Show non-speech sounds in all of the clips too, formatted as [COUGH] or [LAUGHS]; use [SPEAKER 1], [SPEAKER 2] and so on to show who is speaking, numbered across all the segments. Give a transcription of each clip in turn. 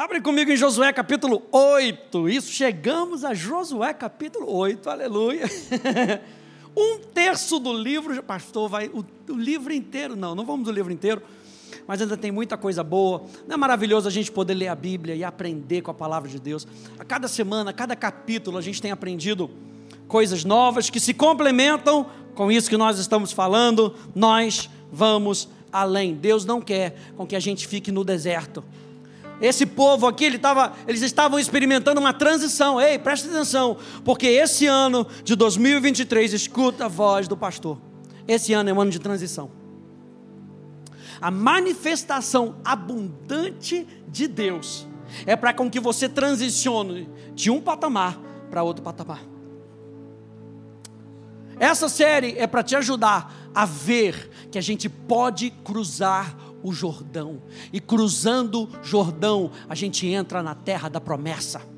[SPEAKER 1] Abre comigo em Josué capítulo 8. Isso, chegamos a Josué capítulo 8, aleluia. [LAUGHS] um terço do livro, pastor, vai. O, o livro inteiro, não, não vamos do livro inteiro, mas ainda tem muita coisa boa. Não é maravilhoso a gente poder ler a Bíblia e aprender com a palavra de Deus? A cada semana, a cada capítulo, a gente tem aprendido coisas novas que se complementam com isso que nós estamos falando. Nós vamos além. Deus não quer com que a gente fique no deserto. Esse povo aqui, ele tava, eles estavam experimentando uma transição. Ei, presta atenção, porque esse ano de 2023, escuta a voz do pastor. Esse ano é um ano de transição. A manifestação abundante de Deus é para com que você transicione de um patamar para outro patamar. Essa série é para te ajudar a ver que a gente pode cruzar o Jordão. E cruzando Jordão, a gente entra na terra da promessa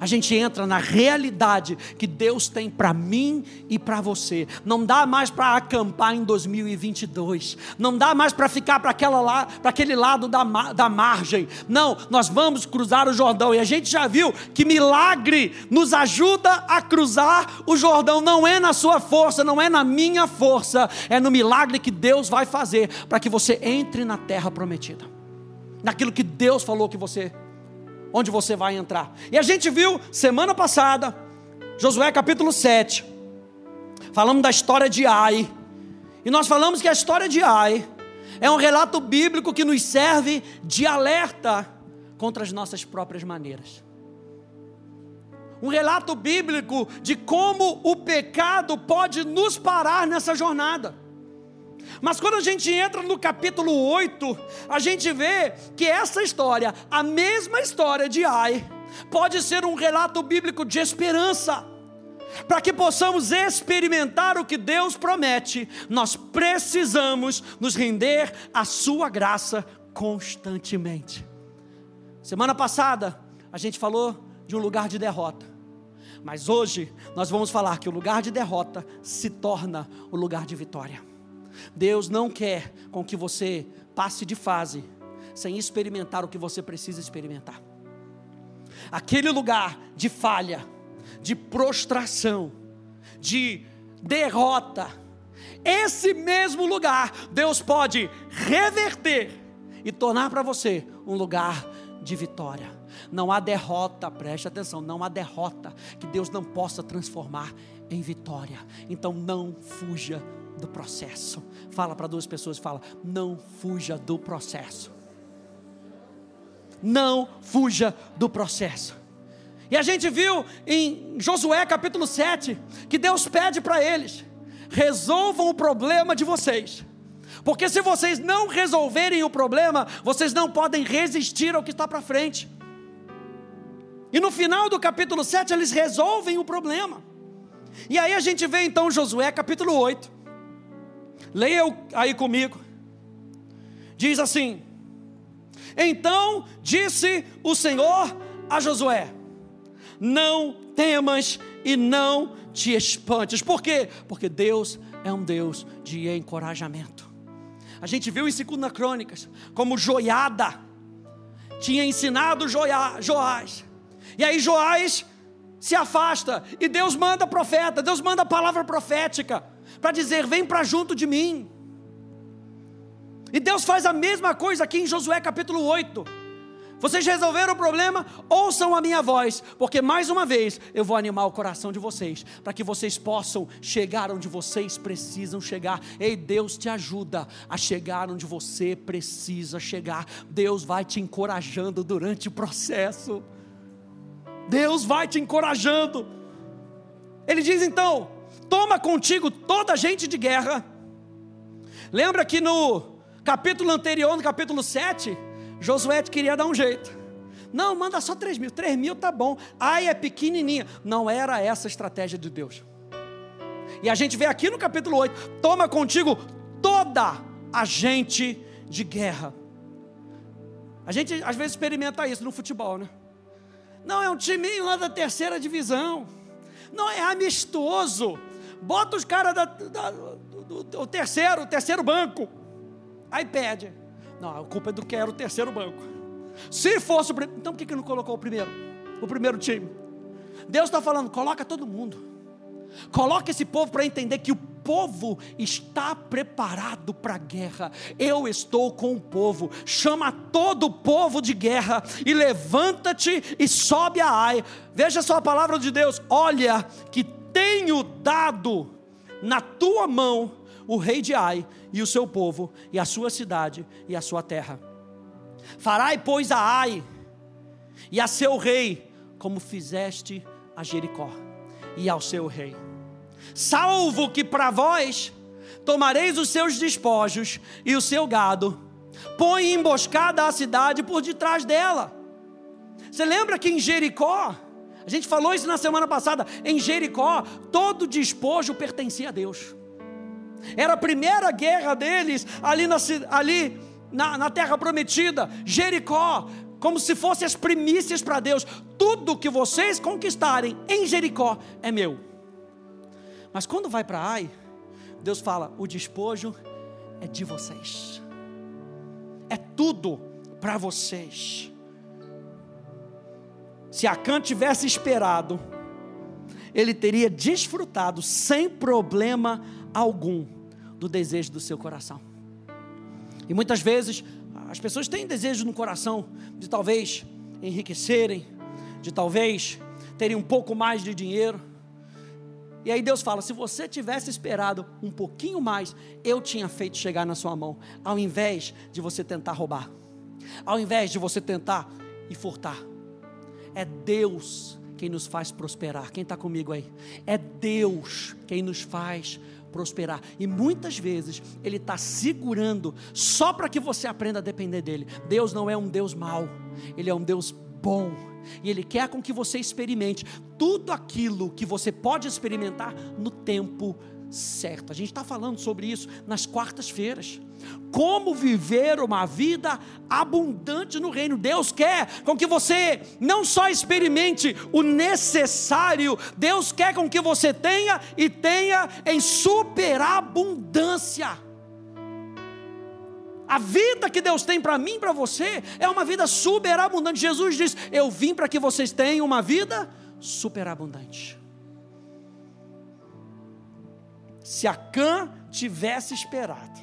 [SPEAKER 1] a gente entra na realidade que Deus tem para mim e para você. Não dá mais para acampar em 2022. Não dá mais para ficar para lá, aquele lado da, da margem. Não, nós vamos cruzar o Jordão. E a gente já viu que milagre nos ajuda a cruzar o Jordão. Não é na sua força, não é na minha força. É no milagre que Deus vai fazer para que você entre na terra prometida. Naquilo que Deus falou que você onde você vai entrar. E a gente viu semana passada, Josué capítulo 7, falamos da história de Ai. E nós falamos que a história de Ai é um relato bíblico que nos serve de alerta contra as nossas próprias maneiras. Um relato bíblico de como o pecado pode nos parar nessa jornada. Mas quando a gente entra no capítulo 8, a gente vê que essa história, a mesma história de Ai, pode ser um relato bíblico de esperança. Para que possamos experimentar o que Deus promete, nós precisamos nos render à Sua graça constantemente. Semana passada, a gente falou de um lugar de derrota. Mas hoje nós vamos falar que o lugar de derrota se torna o lugar de vitória. Deus não quer com que você passe de fase sem experimentar o que você precisa experimentar. Aquele lugar de falha, de prostração, de derrota, esse mesmo lugar Deus pode reverter e tornar para você um lugar de vitória. Não há derrota, preste atenção, não há derrota que Deus não possa transformar em vitória. Então não fuja do processo. Fala para duas pessoas, fala: não fuja do processo. Não fuja do processo. E a gente viu em Josué capítulo 7 que Deus pede para eles: resolvam o problema de vocês. Porque se vocês não resolverem o problema, vocês não podem resistir ao que está para frente. E no final do capítulo 7, eles resolvem o problema. E aí a gente vê então Josué capítulo 8. Leia aí comigo. Diz assim: Então disse o Senhor a Josué: Não temas e não te espantes. Por quê? Porque Deus é um Deus de encorajamento. A gente viu em 2 Crônicas como Joiada tinha ensinado Joás. E aí Joás se afasta e Deus manda profeta, Deus manda palavra profética para dizer: vem para junto de mim. E Deus faz a mesma coisa aqui em Josué capítulo 8. Vocês resolveram o problema? Ouçam a minha voz, porque mais uma vez eu vou animar o coração de vocês, para que vocês possam chegar onde vocês precisam chegar. Ei, Deus te ajuda a chegar onde você precisa chegar. Deus vai te encorajando durante o processo. Deus vai te encorajando. Ele diz então: toma contigo toda a gente de guerra. Lembra que no capítulo anterior, no capítulo 7, Josué queria dar um jeito. Não, manda só 3 mil. 3 mil tá bom. Ai, é pequenininha. Não era essa a estratégia de Deus. E a gente vê aqui no capítulo 8: toma contigo toda a gente de guerra. A gente às vezes experimenta isso no futebol, né? Não, é um timinho lá da terceira divisão. Não, é amistoso. Bota os caras do, do, terceiro, terceiro banco. Aí pede. Não, a culpa é do que era o terceiro banco. Se fosse o primeiro. Então por que, que não colocou o primeiro? O primeiro time. Deus está falando, coloca todo mundo. Coloca esse povo para entender que o povo está preparado para a guerra. Eu estou com o povo. Chama todo o povo de guerra e levanta-te e sobe a Ai. Veja só a palavra de Deus. Olha que tenho dado na tua mão o rei de Ai e o seu povo e a sua cidade e a sua terra. Farai pois a Ai e a seu rei como fizeste a Jericó e ao seu rei salvo que para vós tomareis os seus despojos e o seu gado, põe emboscada a cidade por detrás dela. Você lembra que em Jericó, a gente falou isso na semana passada, em Jericó, todo despojo pertencia a Deus. Era a primeira guerra deles ali na, ali na, na terra prometida, Jericó, como se fossem as primícias para Deus. Tudo que vocês conquistarem em Jericó é meu. Mas quando vai para Ai, Deus fala: o despojo é de vocês, é tudo para vocês. Se Acã tivesse esperado, ele teria desfrutado sem problema algum do desejo do seu coração. E muitas vezes as pessoas têm desejo no coração de talvez enriquecerem, de talvez terem um pouco mais de dinheiro. E aí Deus fala: se você tivesse esperado um pouquinho mais, eu tinha feito chegar na sua mão, ao invés de você tentar roubar, ao invés de você tentar e furtar. É Deus quem nos faz prosperar. Quem está comigo aí? É Deus quem nos faz prosperar. E muitas vezes Ele está segurando só para que você aprenda a depender dEle. Deus não é um Deus mau, Ele é um Deus bom e Ele quer com que você experimente tudo aquilo que você pode experimentar no tempo certo. A gente está falando sobre isso nas quartas-feiras. Como viver uma vida abundante no reino. Deus quer com que você não só experimente o necessário, Deus quer com que você tenha e tenha em superabundância. A vida que Deus tem para mim, para você, é uma vida superabundante. Jesus diz: Eu vim para que vocês tenham uma vida superabundante. Se Acã tivesse esperado,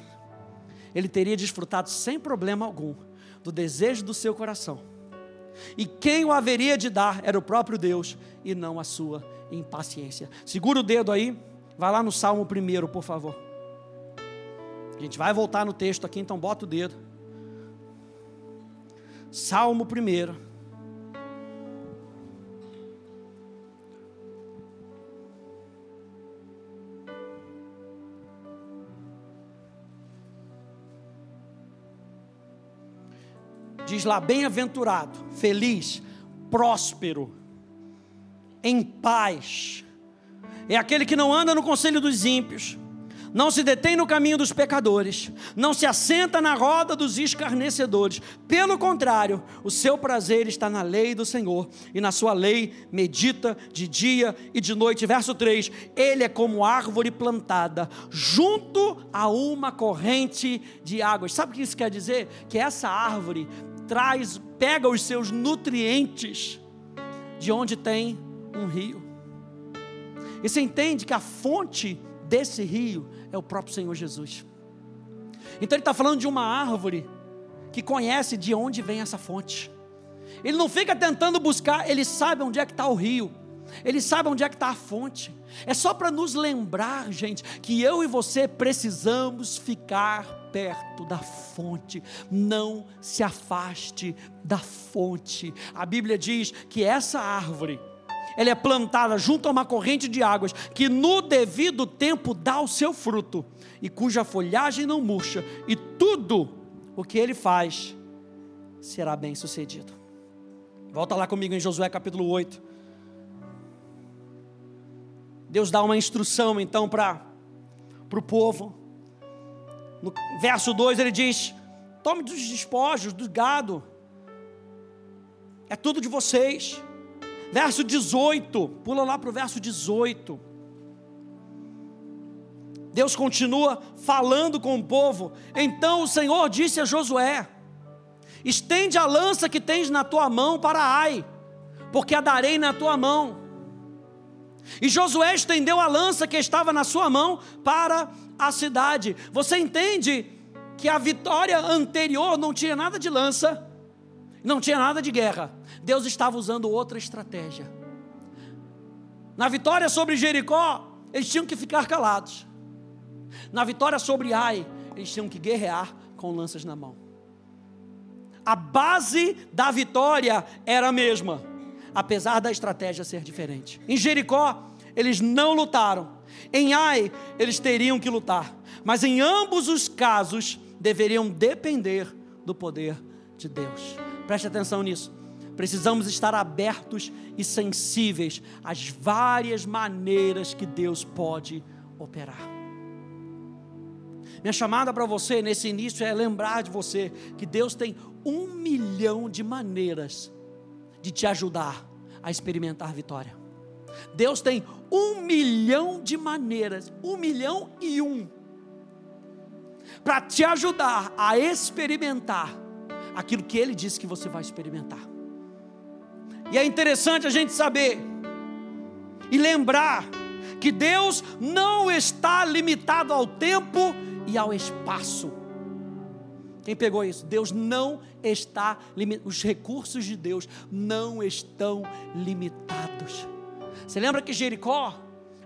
[SPEAKER 1] ele teria desfrutado sem problema algum do desejo do seu coração. E quem o haveria de dar era o próprio Deus e não a sua impaciência. Segura o dedo aí, vai lá no Salmo primeiro, por favor. A gente vai voltar no texto aqui, então bota o dedo. Salmo 1. Diz lá, bem-aventurado, feliz, próspero, em paz. É aquele que não anda no conselho dos ímpios não se detém no caminho dos pecadores, não se assenta na roda dos escarnecedores. Pelo contrário, o seu prazer está na lei do Senhor, e na sua lei medita de dia e de noite. Verso 3: Ele é como árvore plantada junto a uma corrente de águas. Sabe o que isso quer dizer? Que essa árvore traz, pega os seus nutrientes de onde tem um rio. E você entende que a fonte desse rio é o próprio Senhor Jesus. Então ele está falando de uma árvore que conhece de onde vem essa fonte. Ele não fica tentando buscar, ele sabe onde é que está o rio. Ele sabe onde é que está a fonte. É só para nos lembrar, gente, que eu e você precisamos ficar perto da fonte. Não se afaste da fonte. A Bíblia diz que essa árvore ela é plantada junto a uma corrente de águas, que no devido tempo dá o seu fruto, e cuja folhagem não murcha, e tudo o que ele faz será bem sucedido. Volta lá comigo em Josué capítulo 8. Deus dá uma instrução então para o povo. No verso 2 ele diz: Tome dos despojos, do gado, é tudo de vocês Verso 18, pula lá para o verso 18. Deus continua falando com o povo. Então o Senhor disse a Josué: Estende a lança que tens na tua mão para Ai, porque a darei na tua mão. E Josué estendeu a lança que estava na sua mão para a cidade. Você entende que a vitória anterior não tinha nada de lança, não tinha nada de guerra. Deus estava usando outra estratégia. Na vitória sobre Jericó, eles tinham que ficar calados. Na vitória sobre Ai, eles tinham que guerrear com lanças na mão. A base da vitória era a mesma, apesar da estratégia ser diferente. Em Jericó, eles não lutaram. Em Ai, eles teriam que lutar. Mas em ambos os casos, deveriam depender do poder de Deus. Preste atenção nisso. Precisamos estar abertos e sensíveis às várias maneiras que Deus pode operar. Minha chamada para você nesse início é lembrar de você que Deus tem um milhão de maneiras de te ajudar a experimentar vitória. Deus tem um milhão de maneiras, um milhão e um, para te ajudar a experimentar aquilo que Ele disse que você vai experimentar. E é interessante a gente saber e lembrar que Deus não está limitado ao tempo e ao espaço. Quem pegou isso? Deus não está limitado, os recursos de Deus não estão limitados. Você lembra que Jericó,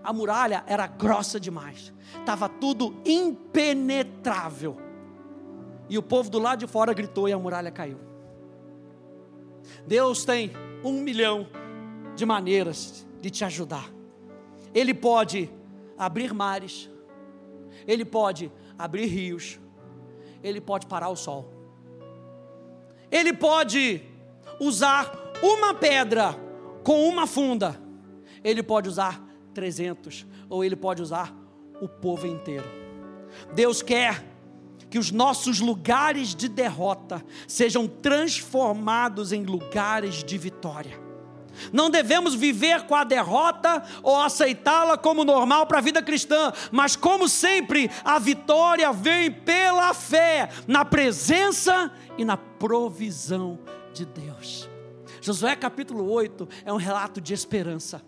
[SPEAKER 1] a muralha era grossa demais, estava tudo impenetrável. E o povo do lado de fora gritou e a muralha caiu. Deus tem um milhão de maneiras de te ajudar. Ele pode abrir mares, ele pode abrir rios, ele pode parar o sol, ele pode usar uma pedra com uma funda, ele pode usar 300, ou ele pode usar o povo inteiro. Deus quer que os nossos lugares de derrota sejam transformados em lugares de vitória. Não devemos viver com a derrota ou aceitá-la como normal para a vida cristã, mas como sempre, a vitória vem pela fé, na presença e na provisão de Deus. Josué capítulo 8 é um relato de esperança.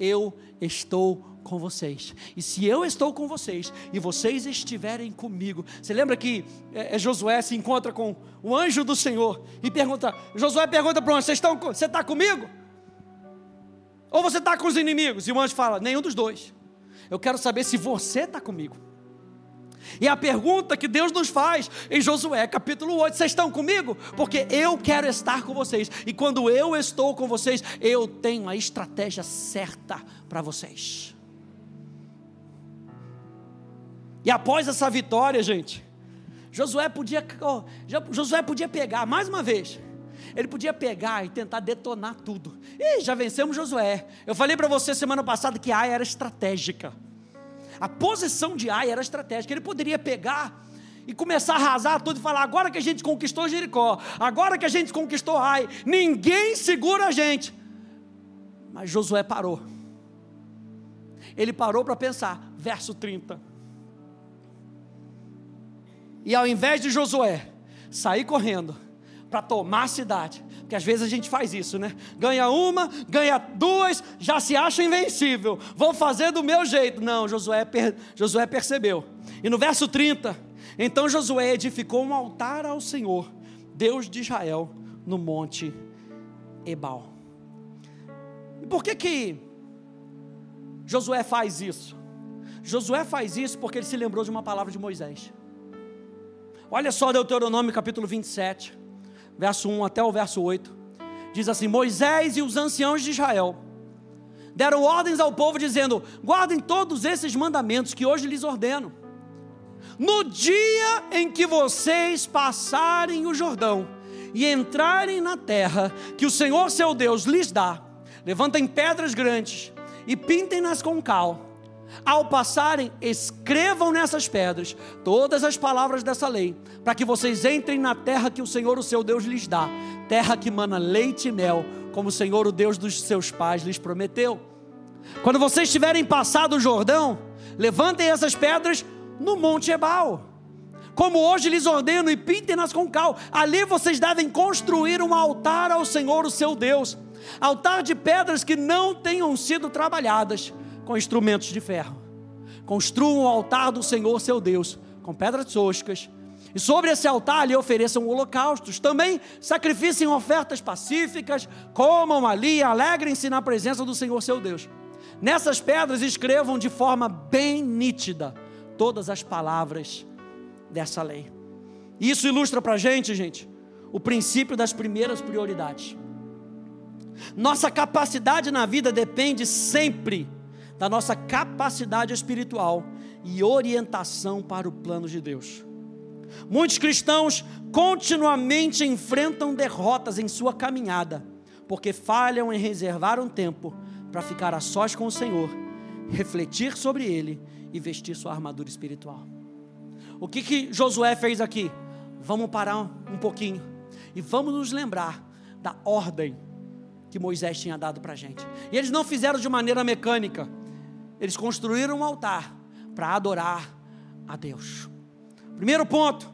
[SPEAKER 1] Eu estou com vocês. E se eu estou com vocês e vocês estiverem comigo, você lembra que é, é Josué se encontra com o anjo do Senhor e pergunta: Josué pergunta para o anjo: Você está comigo? Ou você está com os inimigos? E o anjo fala: nenhum dos dois. Eu quero saber se você está comigo. E a pergunta que Deus nos faz em Josué capítulo 8: vocês estão comigo? Porque eu quero estar com vocês. E quando eu estou com vocês, eu tenho a estratégia certa para vocês. E após essa vitória, gente, Josué podia, Josué podia pegar mais uma vez ele podia pegar e tentar detonar tudo. E já vencemos Josué. Eu falei para você semana passada que Ai era estratégica. A posição de Ai era estratégica. Ele poderia pegar e começar a arrasar tudo e falar: agora que a gente conquistou Jericó, agora que a gente conquistou Ai, ninguém segura a gente. Mas Josué parou. Ele parou para pensar, verso 30. E ao invés de Josué sair correndo, para tomar a cidade. Porque às vezes a gente faz isso, né? Ganha uma, ganha duas, já se acha invencível. Vou fazer do meu jeito. Não, Josué, per... Josué percebeu. E no verso 30, então Josué edificou um altar ao Senhor, Deus de Israel, no monte Ebal. E por que que Josué faz isso? Josué faz isso porque ele se lembrou de uma palavra de Moisés. Olha só Deuteronômio capítulo 27 verso 1 até o verso 8, diz assim: Moisés e os anciãos de Israel deram ordens ao povo, dizendo: guardem todos esses mandamentos que hoje lhes ordeno. No dia em que vocês passarem o Jordão e entrarem na terra que o Senhor seu Deus lhes dá, levantem pedras grandes e pintem-nas com cal ao passarem, escrevam nessas pedras todas as palavras dessa lei, para que vocês entrem na terra que o Senhor, o seu Deus, lhes dá, terra que mana leite e mel, como o Senhor, o Deus dos seus pais, lhes prometeu. Quando vocês tiverem passado o Jordão, levantem essas pedras no Monte Ebal. como hoje lhes ordeno, e pintem-nas com cal. Ali vocês devem construir um altar ao Senhor, o seu Deus. Altar de pedras que não tenham sido trabalhadas com instrumentos de ferro. Construam o altar do Senhor, seu Deus, com pedras toscas. E sobre esse altar lhe ofereçam holocaustos. Também sacrificem ofertas pacíficas, comam ali alegrem-se na presença do Senhor, seu Deus. Nessas pedras escrevam de forma bem nítida todas as palavras dessa lei. Isso ilustra para a gente, gente, o princípio das primeiras prioridades. Nossa capacidade na vida depende sempre da nossa capacidade espiritual e orientação para o plano de Deus. Muitos cristãos continuamente enfrentam derrotas em sua caminhada, porque falham em reservar um tempo para ficar a sós com o Senhor, refletir sobre Ele e vestir sua armadura espiritual. O que, que Josué fez aqui? Vamos parar um pouquinho e vamos nos lembrar da ordem que Moisés tinha dado para a gente. E eles não fizeram de maneira mecânica, eles construíram um altar para adorar a Deus. Primeiro ponto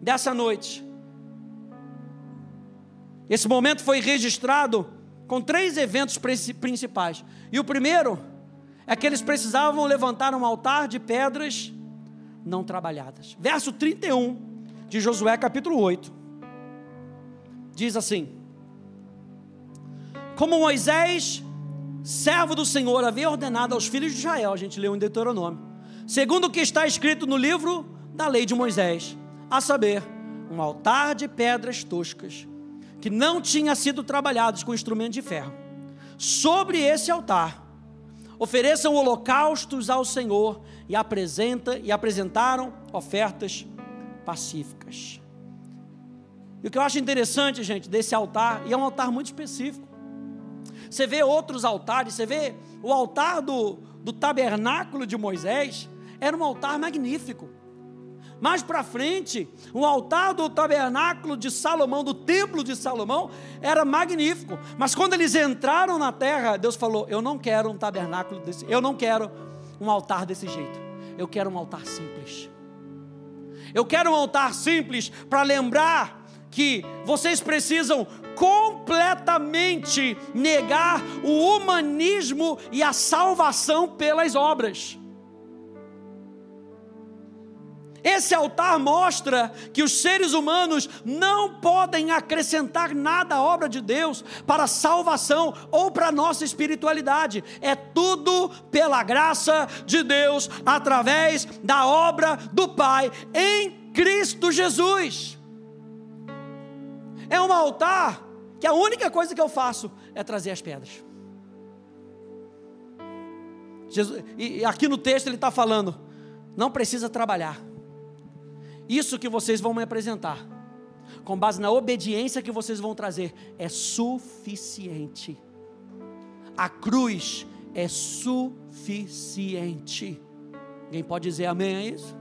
[SPEAKER 1] dessa noite. Esse momento foi registrado com três eventos principais. E o primeiro é que eles precisavam levantar um altar de pedras não trabalhadas. Verso 31 de Josué, capítulo 8, diz assim: Como Moisés, servo do Senhor, havia ordenado aos filhos de Israel, a gente leu em Deuteronômio, segundo o que está escrito no livro da lei de Moisés, a saber, um altar de pedras toscas, que não tinha sido trabalhados com instrumento de ferro. Sobre esse altar, ofereçam holocaustos ao Senhor e apresenta e apresentaram ofertas pacíficas. E o que eu acho interessante, gente, desse altar, e é um altar muito específico. Você vê outros altares, você vê o altar do, do tabernáculo de Moisés, era um altar magnífico. Mais para frente, o altar do tabernáculo de Salomão, do templo de Salomão, era magnífico. Mas quando eles entraram na terra, Deus falou: Eu não quero um tabernáculo desse, eu não quero um altar desse jeito. Eu quero um altar simples. Eu quero um altar simples para lembrar que vocês precisam completamente negar o humanismo e a salvação pelas obras. Esse altar mostra que os seres humanos não podem acrescentar nada à obra de Deus para a salvação ou para a nossa espiritualidade. É tudo pela graça de Deus, através da obra do Pai em Cristo Jesus. É um altar que a única coisa que eu faço é trazer as pedras. Jesus, e aqui no texto ele está falando: não precisa trabalhar isso que vocês vão me apresentar, com base na obediência que vocês vão trazer, é suficiente. A cruz é suficiente. Alguém pode dizer amém a isso?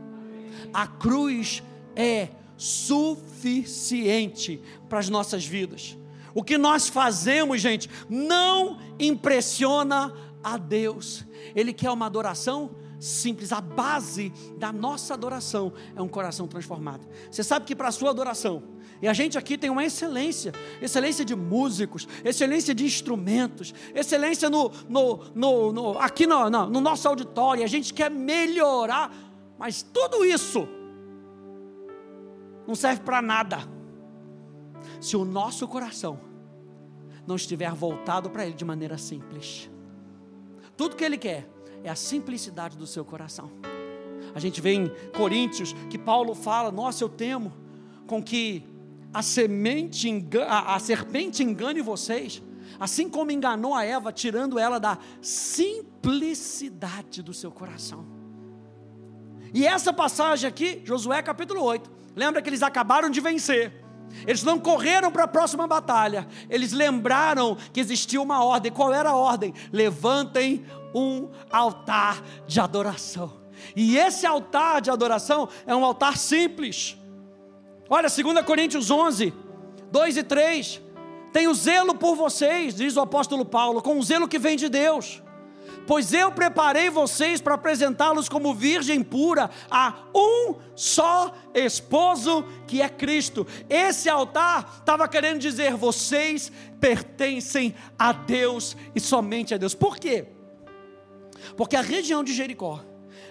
[SPEAKER 1] A cruz é suficiente para as nossas vidas. O que nós fazemos, gente, não impressiona a Deus. Ele quer uma adoração simples. A base da nossa adoração é um coração transformado. Você sabe que para a sua adoração, e a gente aqui tem uma excelência, excelência de músicos, excelência de instrumentos, excelência no, no, no, no aqui no, no, no nosso auditório, a gente quer melhorar, mas tudo isso não serve para nada. Se o nosso coração não estiver voltado para Ele de maneira simples, tudo que Ele quer é a simplicidade do seu coração. A gente vê em Coríntios que Paulo fala: Nossa, eu temo com que a semente engane, a, a serpente engane vocês, assim como enganou a Eva, tirando ela da simplicidade do seu coração. E essa passagem aqui, Josué capítulo 8, lembra que eles acabaram de vencer. Eles não correram para a próxima batalha, eles lembraram que existia uma ordem. Qual era a ordem? Levantem um altar de adoração. E esse altar de adoração é um altar simples. Olha, 2 Coríntios 11, 2 e 3. Tenho zelo por vocês, diz o apóstolo Paulo, com o zelo que vem de Deus. Pois eu preparei vocês para apresentá-los como virgem pura a um só esposo que é Cristo. Esse altar estava querendo dizer: vocês pertencem a Deus e somente a Deus. Por quê? Porque a região de Jericó,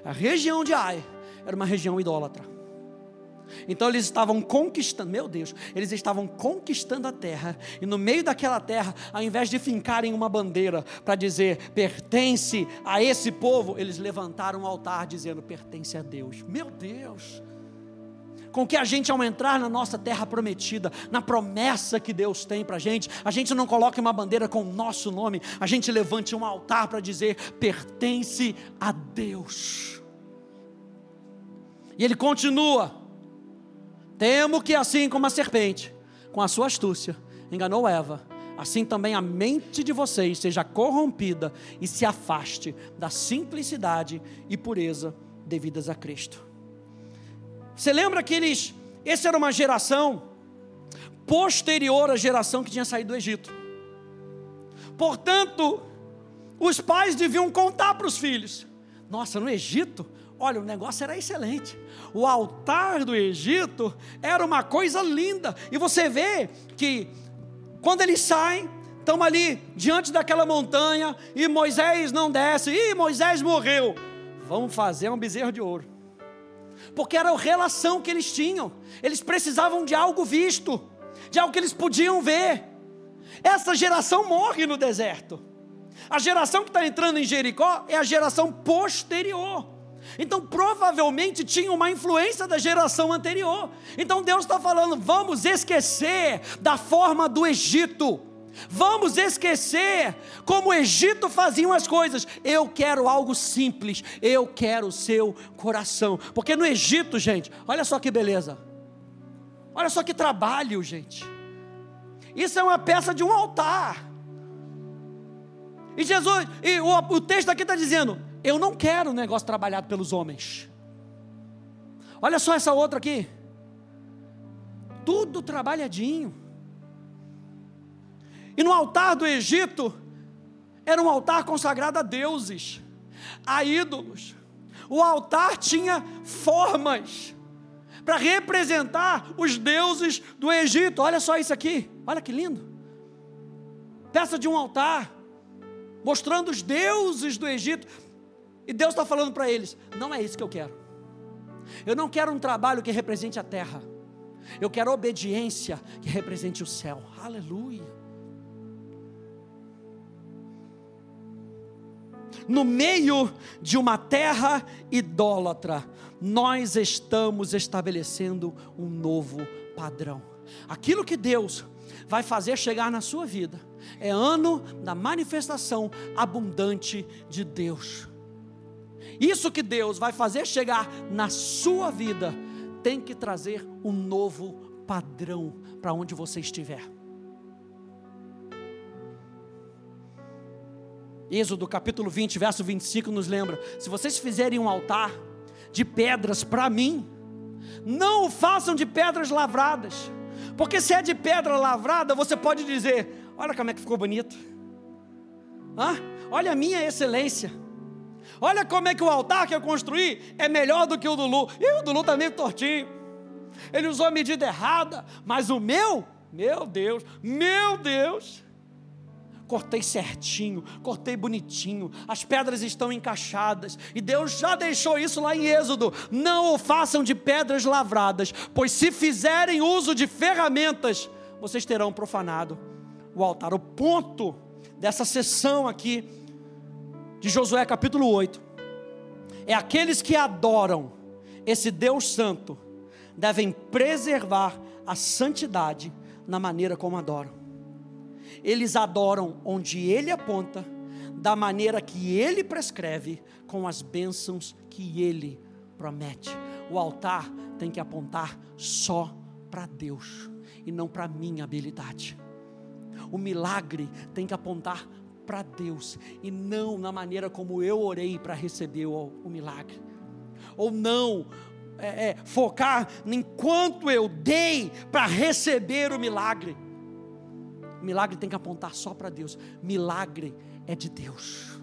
[SPEAKER 1] a região de Ai, era uma região idólatra. Então eles estavam conquistando, meu Deus, eles estavam conquistando a terra, e no meio daquela terra, ao invés de fincarem uma bandeira para dizer pertence a esse povo, eles levantaram um altar dizendo pertence a Deus. Meu Deus! Com que a gente, ao entrar na nossa terra prometida, na promessa que Deus tem para a gente, a gente não coloque uma bandeira com o nosso nome, a gente levante um altar para dizer pertence a Deus. E ele continua Temo que assim como a serpente, com a sua astúcia, enganou Eva, assim também a mente de vocês seja corrompida e se afaste da simplicidade e pureza devidas a Cristo. Você lembra que eles, essa era uma geração posterior à geração que tinha saído do Egito. Portanto, os pais deviam contar para os filhos: Nossa, no Egito Olha, o negócio era excelente. O altar do Egito era uma coisa linda. E você vê que quando eles saem, estão ali diante daquela montanha e Moisés não desce. E Moisés morreu. Vamos fazer um bezerro de ouro. Porque era a relação que eles tinham. Eles precisavam de algo visto, de algo que eles podiam ver. Essa geração morre no deserto. A geração que está entrando em Jericó é a geração posterior. Então, provavelmente tinha uma influência da geração anterior. Então, Deus está falando: vamos esquecer da forma do Egito. Vamos esquecer como o Egito faziam as coisas. Eu quero algo simples. Eu quero o seu coração. Porque no Egito, gente, olha só que beleza. Olha só que trabalho, gente. Isso é uma peça de um altar. E Jesus, e o, o texto aqui está dizendo: eu não quero um negócio trabalhado pelos homens. Olha só essa outra aqui. Tudo trabalhadinho. E no altar do Egito, era um altar consagrado a deuses, a ídolos. O altar tinha formas para representar os deuses do Egito. Olha só isso aqui, olha que lindo. Peça de um altar, mostrando os deuses do Egito. E Deus está falando para eles: não é isso que eu quero. Eu não quero um trabalho que represente a terra. Eu quero obediência que represente o céu. Aleluia. No meio de uma terra idólatra, nós estamos estabelecendo um novo padrão. Aquilo que Deus vai fazer chegar na sua vida é ano da manifestação abundante de Deus. Isso que Deus vai fazer chegar na sua vida tem que trazer um novo padrão para onde você estiver. Êxodo capítulo 20, verso 25 nos lembra: se vocês fizerem um altar de pedras para mim, não o façam de pedras lavradas, porque se é de pedra lavrada, você pode dizer: olha como é que ficou bonito, ah, olha a minha excelência. Olha como é que o altar que eu construí é melhor do que o do Lu. E o do Lu está meio tortinho. Ele usou a medida errada, mas o meu, meu Deus, meu Deus. Cortei certinho, cortei bonitinho, as pedras estão encaixadas, e Deus já deixou isso lá em Êxodo: não o façam de pedras lavradas, pois se fizerem uso de ferramentas, vocês terão profanado o altar. O ponto dessa sessão aqui de Josué capítulo 8, é aqueles que adoram esse Deus Santo, devem preservar a santidade na maneira como adoram. Eles adoram onde Ele aponta, da maneira que Ele prescreve, com as bênçãos que Ele promete. O altar tem que apontar só para Deus e não para minha habilidade. O milagre tem que apontar para Deus e não na maneira como eu orei para receber o, o, milagre, ou não é, é, focar em quanto eu dei para receber o milagre. O milagre tem que apontar só para Deus. Milagre é de Deus.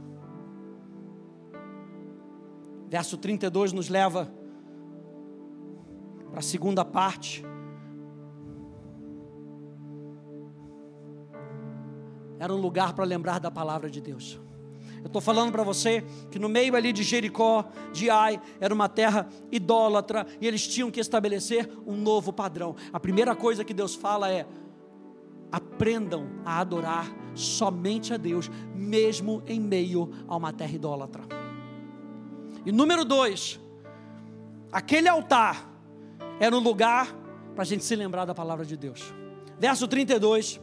[SPEAKER 1] Verso 32 nos leva para a segunda parte. Era um lugar para lembrar da palavra de Deus. Eu estou falando para você que no meio ali de Jericó, de Ai, era uma terra idólatra e eles tinham que estabelecer um novo padrão. A primeira coisa que Deus fala é: aprendam a adorar somente a Deus, mesmo em meio a uma terra idólatra. E número dois, aquele altar era um lugar para a gente se lembrar da palavra de Deus. Verso 32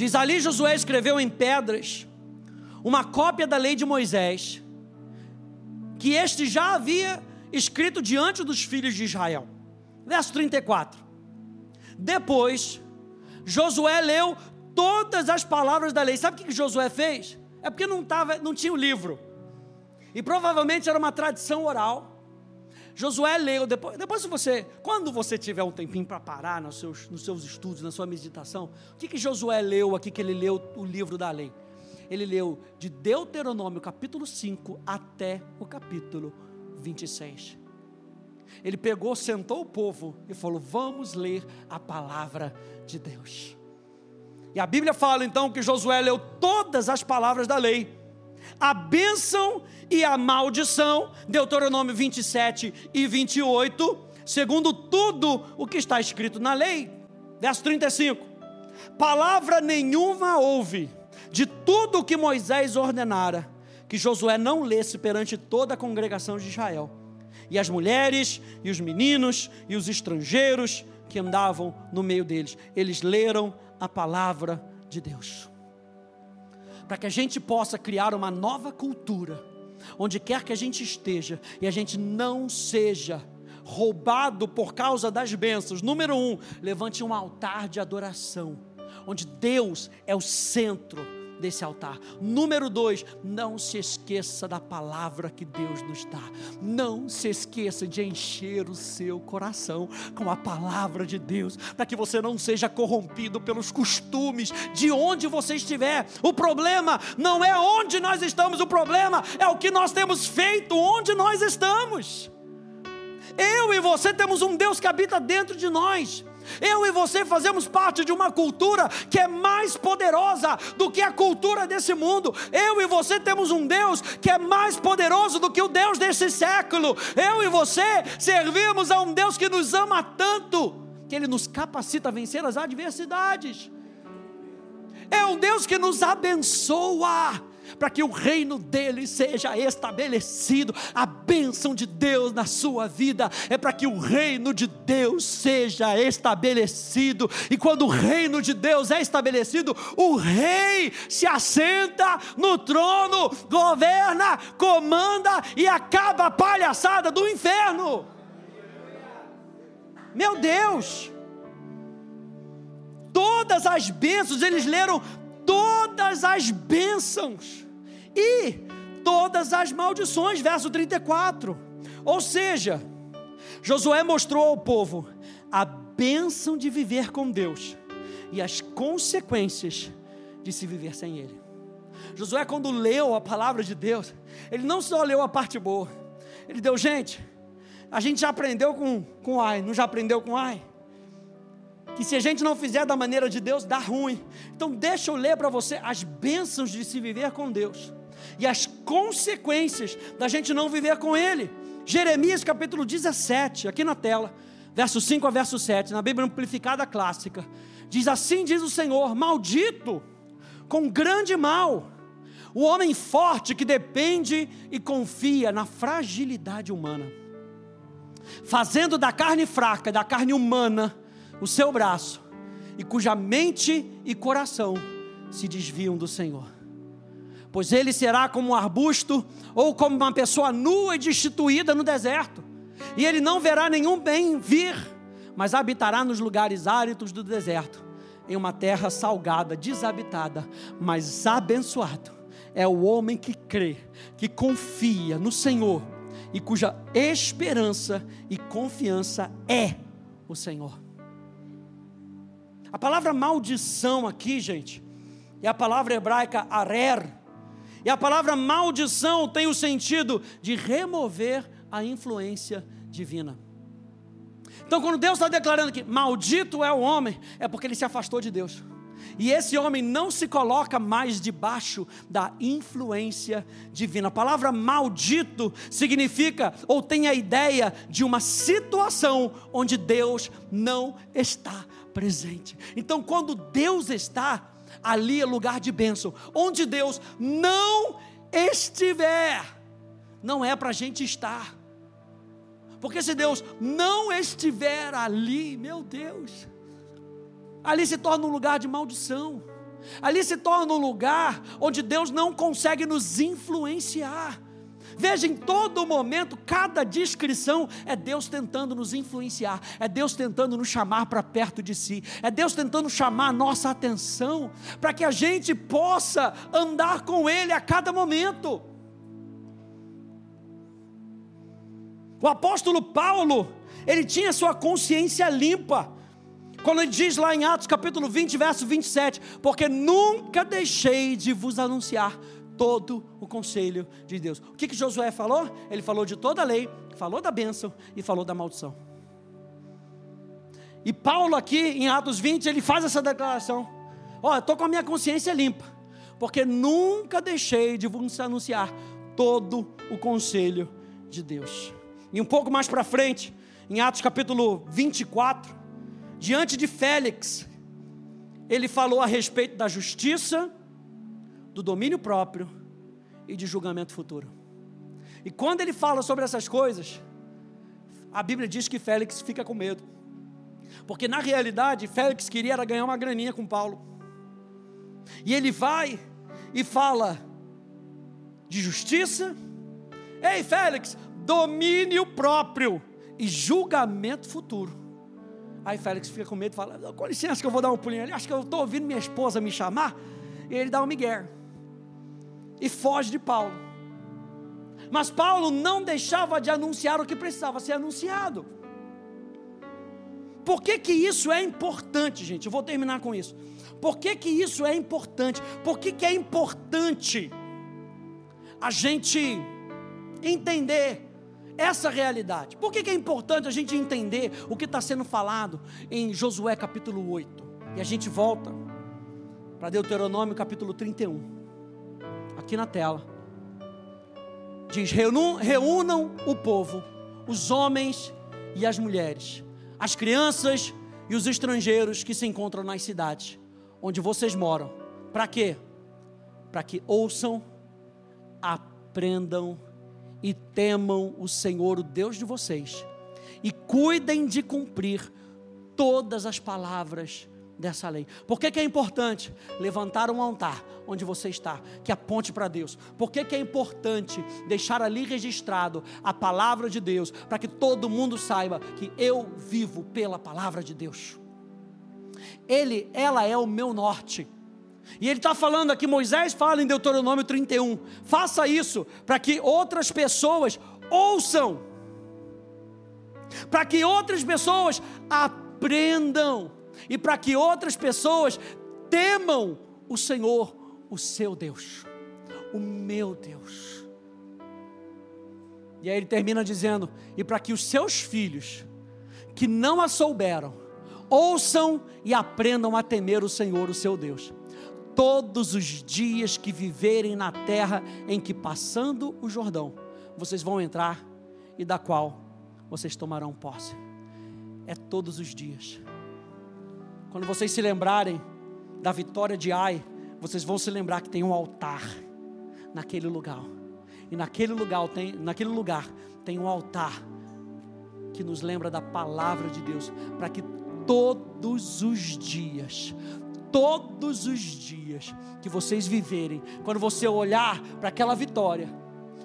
[SPEAKER 1] diz: Ali Josué escreveu em pedras uma cópia da lei de Moisés, que este já havia escrito diante dos filhos de Israel. Verso 34. Depois, Josué leu todas as palavras da lei. Sabe o que Josué fez? É porque não, tava, não tinha o livro. E provavelmente era uma tradição oral. Josué leu, depois, depois você, quando você tiver um tempinho para parar nos seus, nos seus estudos, na sua meditação, o que, que Josué leu aqui que ele leu o livro da lei? Ele leu de Deuteronômio capítulo 5 até o capítulo 26. Ele pegou, sentou o povo e falou: Vamos ler a palavra de Deus. E a Bíblia fala então que Josué leu todas as palavras da lei a bênção e a maldição, Deuteronômio 27 e 28, segundo tudo o que está escrito na lei. Verso 35: Palavra nenhuma houve de tudo o que Moisés ordenara, que Josué não lesse perante toda a congregação de Israel. E as mulheres, e os meninos, e os estrangeiros que andavam no meio deles, eles leram a palavra de Deus para que a gente possa criar uma nova cultura, onde quer que a gente esteja, e a gente não seja roubado por causa das bênçãos. Número um, levante um altar de adoração, onde Deus é o centro desse altar. Número dois, não se esqueça da palavra que Deus nos dá. Não se esqueça de encher o seu coração com a palavra de Deus, para que você não seja corrompido pelos costumes de onde você estiver. O problema não é onde nós estamos, o problema é o que nós temos feito onde nós estamos. Eu e você temos um Deus que habita dentro de nós. Eu e você fazemos parte de uma cultura que é mais poderosa do que a cultura desse mundo. Eu e você temos um Deus que é mais poderoso do que o Deus desse século. Eu e você servimos a um Deus que nos ama tanto, que Ele nos capacita a vencer as adversidades. É um Deus que nos abençoa para que o reino dele seja estabelecido. A bênção de Deus na sua vida é para que o reino de Deus seja estabelecido. E quando o reino de Deus é estabelecido, o rei se assenta no trono, governa, comanda e acaba a palhaçada do inferno. Meu Deus! Todas as bênçãos, eles leram todas as bênçãos e todas as maldições, verso 34. Ou seja, Josué mostrou ao povo a bênção de viver com Deus e as consequências de se viver sem Ele. Josué, quando leu a palavra de Deus, ele não só leu a parte boa, ele deu, gente, a gente já aprendeu com, com ai, não já aprendeu com ai? Que se a gente não fizer da maneira de Deus, dá ruim. Então, deixa eu ler para você as bênçãos de se viver com Deus e as consequências da gente não viver com Ele. Jeremias capítulo 17, aqui na tela, verso 5 a verso 7, na Bíblia Amplificada Clássica, diz assim: diz o Senhor, maldito, com grande mal, o homem forte que depende e confia na fragilidade humana, fazendo da carne fraca, da carne humana, o seu braço, e cuja mente e coração se desviam do Senhor. Pois ele será como um arbusto ou como uma pessoa nua e destituída no deserto, e ele não verá nenhum bem vir, mas habitará nos lugares áridos do deserto, em uma terra salgada, desabitada, mas abençoado é o homem que crê, que confia no Senhor e cuja esperança e confiança é o Senhor. A palavra maldição aqui, gente, é a palavra hebraica arer, E a palavra maldição tem o sentido de remover a influência divina. Então, quando Deus está declarando que maldito é o homem, é porque ele se afastou de Deus. E esse homem não se coloca mais debaixo da influência divina. A palavra maldito significa ou tem a ideia de uma situação onde Deus não está presente. Então, quando Deus está, ali é lugar de bênção. Onde Deus não estiver, não é para a gente estar. Porque se Deus não estiver ali, meu Deus, ali se torna um lugar de maldição. Ali se torna um lugar onde Deus não consegue nos influenciar. Veja, em todo momento, cada descrição é Deus tentando nos influenciar, é Deus tentando nos chamar para perto de si, é Deus tentando chamar a nossa atenção, para que a gente possa andar com Ele a cada momento. O apóstolo Paulo, ele tinha sua consciência limpa, quando ele diz lá em Atos capítulo 20, verso 27, porque nunca deixei de vos anunciar todo o conselho de Deus. O que, que Josué falou? Ele falou de toda a lei, falou da bênção e falou da maldição. E Paulo aqui em Atos 20, ele faz essa declaração: Ó, oh, estou com a minha consciência limpa, porque nunca deixei de vos anunciar todo o conselho de Deus. E um pouco mais para frente, em Atos capítulo 24, diante de Félix, ele falou a respeito da justiça, do domínio próprio e de julgamento futuro. E quando ele fala sobre essas coisas, a Bíblia diz que Félix fica com medo. Porque na realidade, Félix queria ganhar uma graninha com Paulo. E ele vai e fala de justiça. Ei, Félix, domínio próprio e julgamento futuro. Aí Félix fica com medo e fala: Com licença, que eu vou dar um pulinho ali. Acho que eu estou ouvindo minha esposa me chamar. E ele dá um migué e foge de Paulo. Mas Paulo não deixava de anunciar o que precisava ser anunciado. Por que, que isso é importante, gente? Eu vou terminar com isso. Por que, que isso é importante? Por que, que é importante a gente entender essa realidade? Por que, que é importante a gente entender o que está sendo falado em Josué capítulo 8? E a gente volta para Deuteronômio capítulo 31 aqui na tela. Diz: reúnam o povo, os homens e as mulheres, as crianças e os estrangeiros que se encontram nas cidades onde vocês moram. Para quê? Para que ouçam, aprendam e temam o Senhor, o Deus de vocês, e cuidem de cumprir todas as palavras dessa lei. Por que, que é importante levantar um altar onde você está, que aponte para Deus? Por que, que é importante deixar ali registrado a palavra de Deus, para que todo mundo saiba que eu vivo pela palavra de Deus? Ele, ela é o meu norte. E ele está falando aqui, Moisés fala em Deuteronômio 31, faça isso para que outras pessoas ouçam, para que outras pessoas aprendam e para que outras pessoas temam o Senhor, o seu Deus, o meu Deus. E aí ele termina dizendo: e para que os seus filhos, que não a souberam, ouçam e aprendam a temer o Senhor, o seu Deus, todos os dias que viverem na terra em que passando o Jordão, vocês vão entrar e da qual vocês tomarão posse. É todos os dias. Quando vocês se lembrarem da vitória de Ai, vocês vão se lembrar que tem um altar naquele lugar. E naquele lugar tem, naquele lugar tem um altar que nos lembra da palavra de Deus, para que todos os dias, todos os dias que vocês viverem, quando você olhar para aquela vitória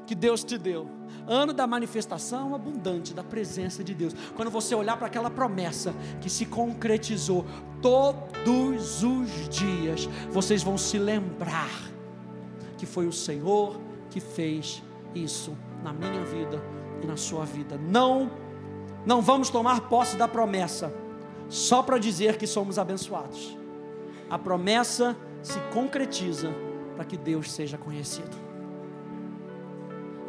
[SPEAKER 1] que Deus te deu, ano da manifestação abundante da presença de Deus. Quando você olhar para aquela promessa que se concretizou todos os dias, vocês vão se lembrar que foi o Senhor que fez isso na minha vida e na sua vida. Não, não vamos tomar posse da promessa só para dizer que somos abençoados. A promessa se concretiza para que Deus seja conhecido.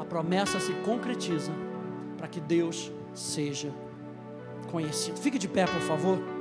[SPEAKER 1] Promessa se concretiza para que Deus seja conhecido. Fique de pé, por favor.